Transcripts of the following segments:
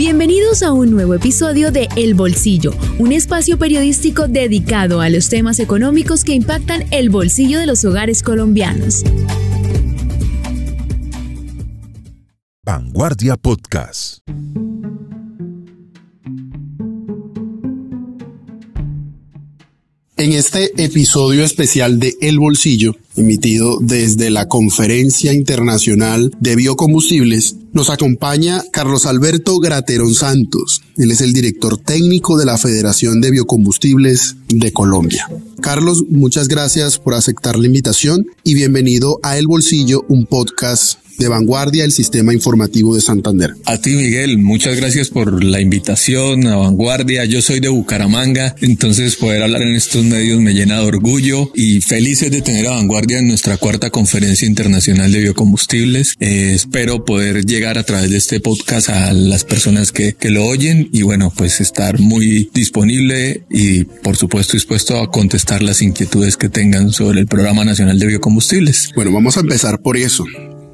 Bienvenidos a un nuevo episodio de El Bolsillo, un espacio periodístico dedicado a los temas económicos que impactan el bolsillo de los hogares colombianos. Vanguardia Podcast. En este episodio especial de El Bolsillo, emitido desde la Conferencia Internacional de Biocombustibles, nos acompaña Carlos Alberto Graterón Santos. Él es el director técnico de la Federación de Biocombustibles de Colombia. Carlos, muchas gracias por aceptar la invitación y bienvenido a El Bolsillo, un podcast de Vanguardia, el sistema informativo de Santander. A ti, Miguel, muchas gracias por la invitación a Vanguardia. Yo soy de Bucaramanga, entonces poder hablar en estos medios me llena de orgullo y felices de tener a Vanguardia en nuestra cuarta conferencia internacional de biocombustibles. Eh, espero poder llegar a través de este podcast a las personas que, que lo oyen y bueno, pues estar muy disponible y por supuesto dispuesto a contestar las inquietudes que tengan sobre el Programa Nacional de Biocombustibles. Bueno, vamos a empezar por eso.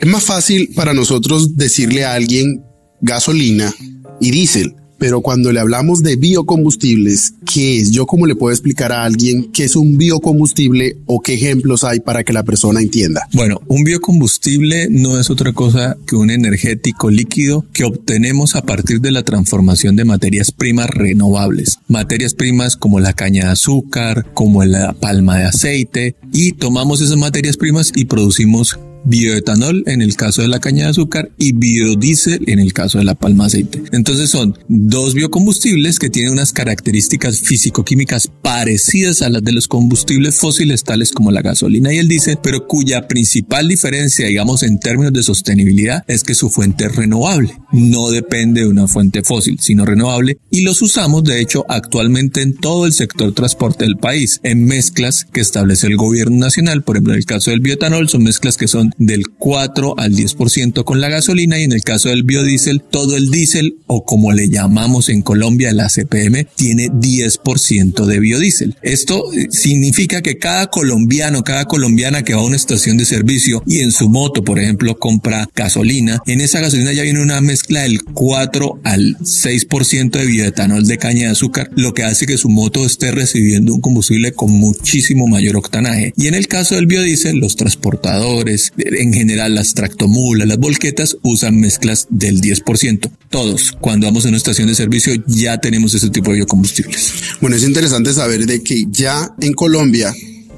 Es más fácil para nosotros decirle a alguien gasolina y diésel, pero cuando le hablamos de biocombustibles, ¿qué es? Yo cómo le puedo explicar a alguien qué es un biocombustible o qué ejemplos hay para que la persona entienda. Bueno, un biocombustible no es otra cosa que un energético líquido que obtenemos a partir de la transformación de materias primas renovables. Materias primas como la caña de azúcar, como la palma de aceite y tomamos esas materias primas y producimos bioetanol en el caso de la caña de azúcar y biodiesel en el caso de la palma aceite. Entonces son dos biocombustibles que tienen unas características físico-químicas parecidas a las de los combustibles fósiles tales como la gasolina y el diésel, pero cuya principal diferencia, digamos, en términos de sostenibilidad es que su fuente es renovable. No depende de una fuente fósil, sino renovable y los usamos, de hecho, actualmente en todo el sector transporte del país, en mezclas que establece el gobierno nacional. Por ejemplo, en el caso del bioetanol son mezclas que son del 4 al 10% con la gasolina y en el caso del biodiesel, todo el diésel o como le llamamos en Colombia la CPM tiene 10% de biodiesel. Esto eh, significa que cada colombiano, cada colombiana que va a una estación de servicio y en su moto, por ejemplo, compra gasolina, en esa gasolina ya viene una mezcla del 4 al 6% de bioetanol de caña de azúcar, lo que hace que su moto esté recibiendo un combustible con muchísimo mayor octanaje. Y en el caso del biodiesel, los transportadores, en general las tractomulas, las volquetas usan mezclas del 10%. Todos, cuando vamos a una estación de servicio, ya tenemos ese tipo de biocombustibles. Bueno, es interesante saber de que ya en Colombia,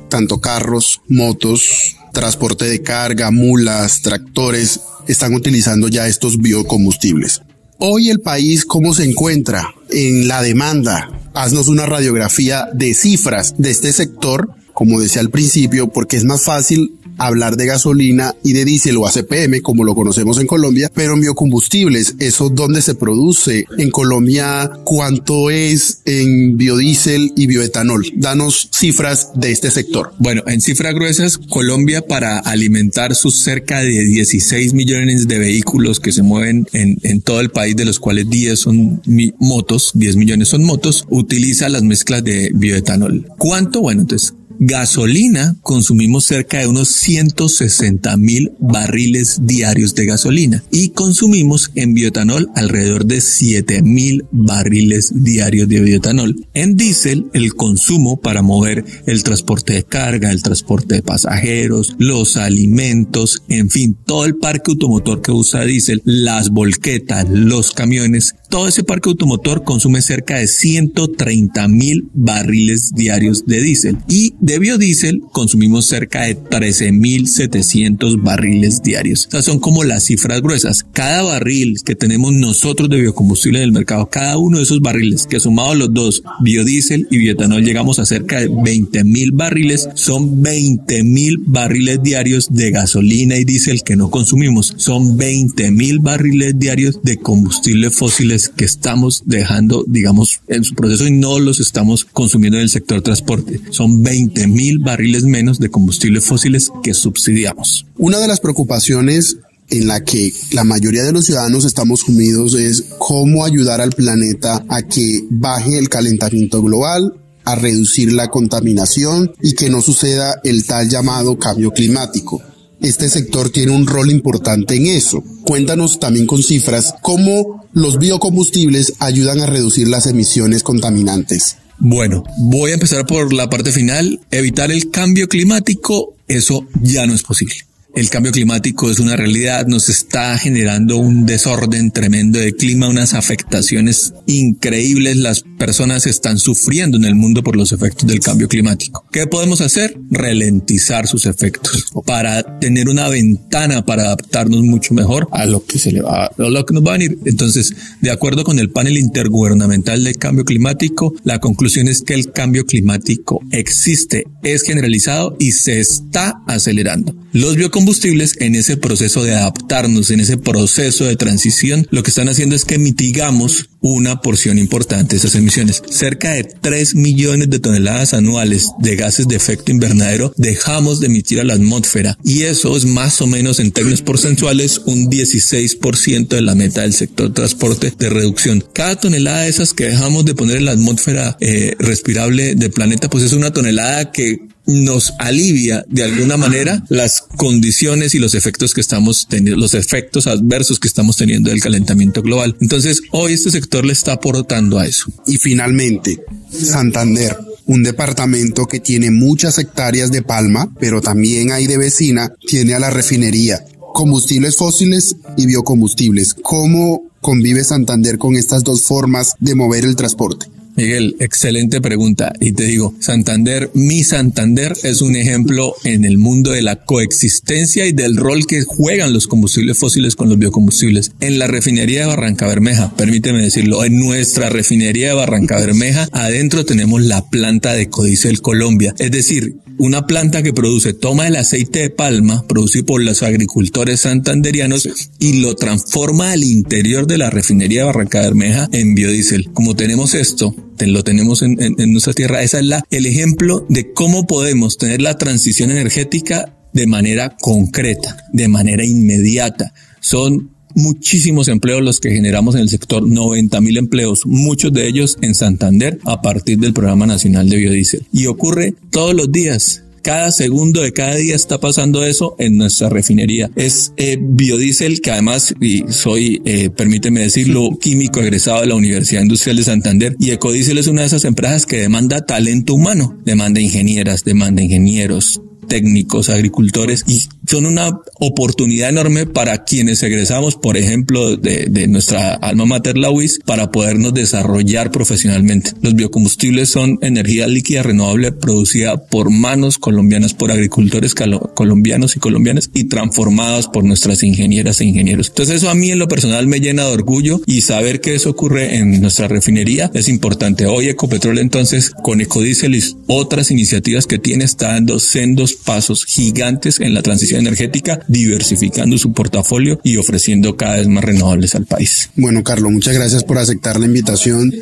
tanto carros, motos, transporte de carga, mulas, tractores, están utilizando ya estos biocombustibles. Hoy el país, ¿cómo se encuentra en la demanda? Haznos una radiografía de cifras de este sector, como decía al principio, porque es más fácil hablar de gasolina y de diésel o ACPM, como lo conocemos en Colombia, pero en biocombustibles, ¿eso dónde se produce? En Colombia, ¿cuánto es en biodiesel y bioetanol? Danos cifras de este sector. Bueno, en cifras gruesas, Colombia para alimentar sus cerca de 16 millones de vehículos que se mueven en, en todo el país, de los cuales 10 son motos, 10 millones son motos, utiliza las mezclas de bioetanol. ¿Cuánto? Bueno, entonces gasolina consumimos cerca de unos 160 mil barriles diarios de gasolina y consumimos en bioetanol alrededor de 7 mil barriles diarios de bioetanol. En diésel el consumo para mover el transporte de carga, el transporte de pasajeros, los alimentos, en fin, todo el parque automotor que usa diésel, las volquetas, los camiones, todo ese parque automotor consume cerca de 130 mil barriles diarios de diésel y de biodiesel consumimos cerca de 13.700 barriles diarios. Estas son como las cifras gruesas. Cada barril que tenemos nosotros de biocombustible en el mercado, cada uno de esos barriles que sumados los dos, biodiesel y bioetanol, llegamos a cerca de 20.000 barriles. Son 20.000 barriles diarios de gasolina y diésel que no consumimos. Son 20.000 barriles diarios de combustibles fósiles que estamos dejando, digamos, en su proceso y no los estamos consumiendo en el sector transporte. Son 20 mil barriles menos de combustibles fósiles que subsidiamos. Una de las preocupaciones en la que la mayoría de los ciudadanos estamos sumidos es cómo ayudar al planeta a que baje el calentamiento global, a reducir la contaminación y que no suceda el tal llamado cambio climático. Este sector tiene un rol importante en eso. Cuéntanos también con cifras cómo los biocombustibles ayudan a reducir las emisiones contaminantes. Bueno, voy a empezar por la parte final. Evitar el cambio climático, eso ya no es posible. El cambio climático es una realidad, nos está generando un desorden tremendo de clima, unas afectaciones increíbles. Las personas están sufriendo en el mundo por los efectos del cambio climático. ¿Qué podemos hacer? Ralentizar sus efectos para tener una ventana para adaptarnos mucho mejor a lo que se le va, a lo que nos va a venir. Entonces, de acuerdo con el panel intergubernamental de cambio climático, la conclusión es que el cambio climático existe, es generalizado y se está acelerando. Los biocombustibles en ese proceso de adaptarnos, en ese proceso de transición, lo que están haciendo es que mitigamos una porción importante de esas emisiones. Cerca de 3 millones de toneladas anuales de gases de efecto invernadero dejamos de emitir a la atmósfera y eso es más o menos en términos porcentuales un 16% de la meta del sector transporte de reducción. Cada tonelada de esas que dejamos de poner en la atmósfera eh, respirable del planeta pues es una tonelada que nos alivia de alguna manera las condiciones y los efectos que estamos teniendo, los efectos adversos que estamos teniendo del calentamiento global. Entonces, hoy este sector le está aportando a eso. Y finalmente, Santander, un departamento que tiene muchas hectáreas de palma, pero también hay de vecina, tiene a la refinería, combustibles fósiles y biocombustibles. ¿Cómo convive Santander con estas dos formas de mover el transporte? Miguel, excelente pregunta. Y te digo, Santander, mi Santander es un ejemplo en el mundo de la coexistencia y del rol que juegan los combustibles fósiles con los biocombustibles. En la refinería de Barranca Bermeja, permíteme decirlo, en nuestra refinería de Barranca Bermeja, adentro tenemos la planta de Codicel Colombia. Es decir, una planta que produce, toma el aceite de palma producido por los agricultores santanderianos y lo transforma al interior de la refinería de Barranca Bermeja en biodiesel. Como tenemos esto, lo tenemos en, nuestra tierra, ese es la, el ejemplo de cómo podemos tener la transición energética de manera concreta, de manera inmediata. Son muchísimos empleos los que generamos en el sector, 90 mil empleos, muchos de ellos en Santander a partir del Programa Nacional de Biodiesel. Y ocurre todos los días cada segundo de cada día está pasando eso en nuestra refinería. Es eh, biodiesel que además, y soy, eh, permíteme decirlo, químico egresado de la Universidad Industrial de Santander y Ecodiesel es una de esas empresas que demanda talento humano, demanda ingenieras, demanda ingenieros, técnicos, agricultores y son una oportunidad enorme para quienes egresamos, por ejemplo, de, de nuestra alma mater, la UIS, para podernos desarrollar profesionalmente. Los biocombustibles son energía líquida renovable producida por manos colombianas, por agricultores colombianos y colombianas y transformadas por nuestras ingenieras e ingenieros. Entonces eso a mí en lo personal me llena de orgullo y saber que eso ocurre en nuestra refinería es importante. Hoy Ecopetrol entonces con Ecodiesel y otras iniciativas que tiene está dando sendos pasos gigantes en la transición energética, diversificando su portafolio y ofreciendo cada vez más renovables al país. Bueno, Carlos, muchas gracias por aceptar la invitación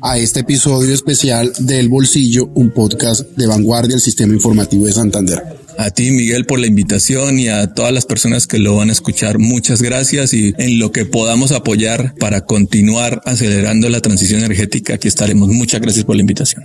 a este episodio especial del Bolsillo, un podcast de vanguardia del Sistema Informativo de Santander. A ti, Miguel, por la invitación y a todas las personas que lo van a escuchar, muchas gracias y en lo que podamos apoyar para continuar acelerando la transición energética, aquí estaremos. Muchas gracias por la invitación.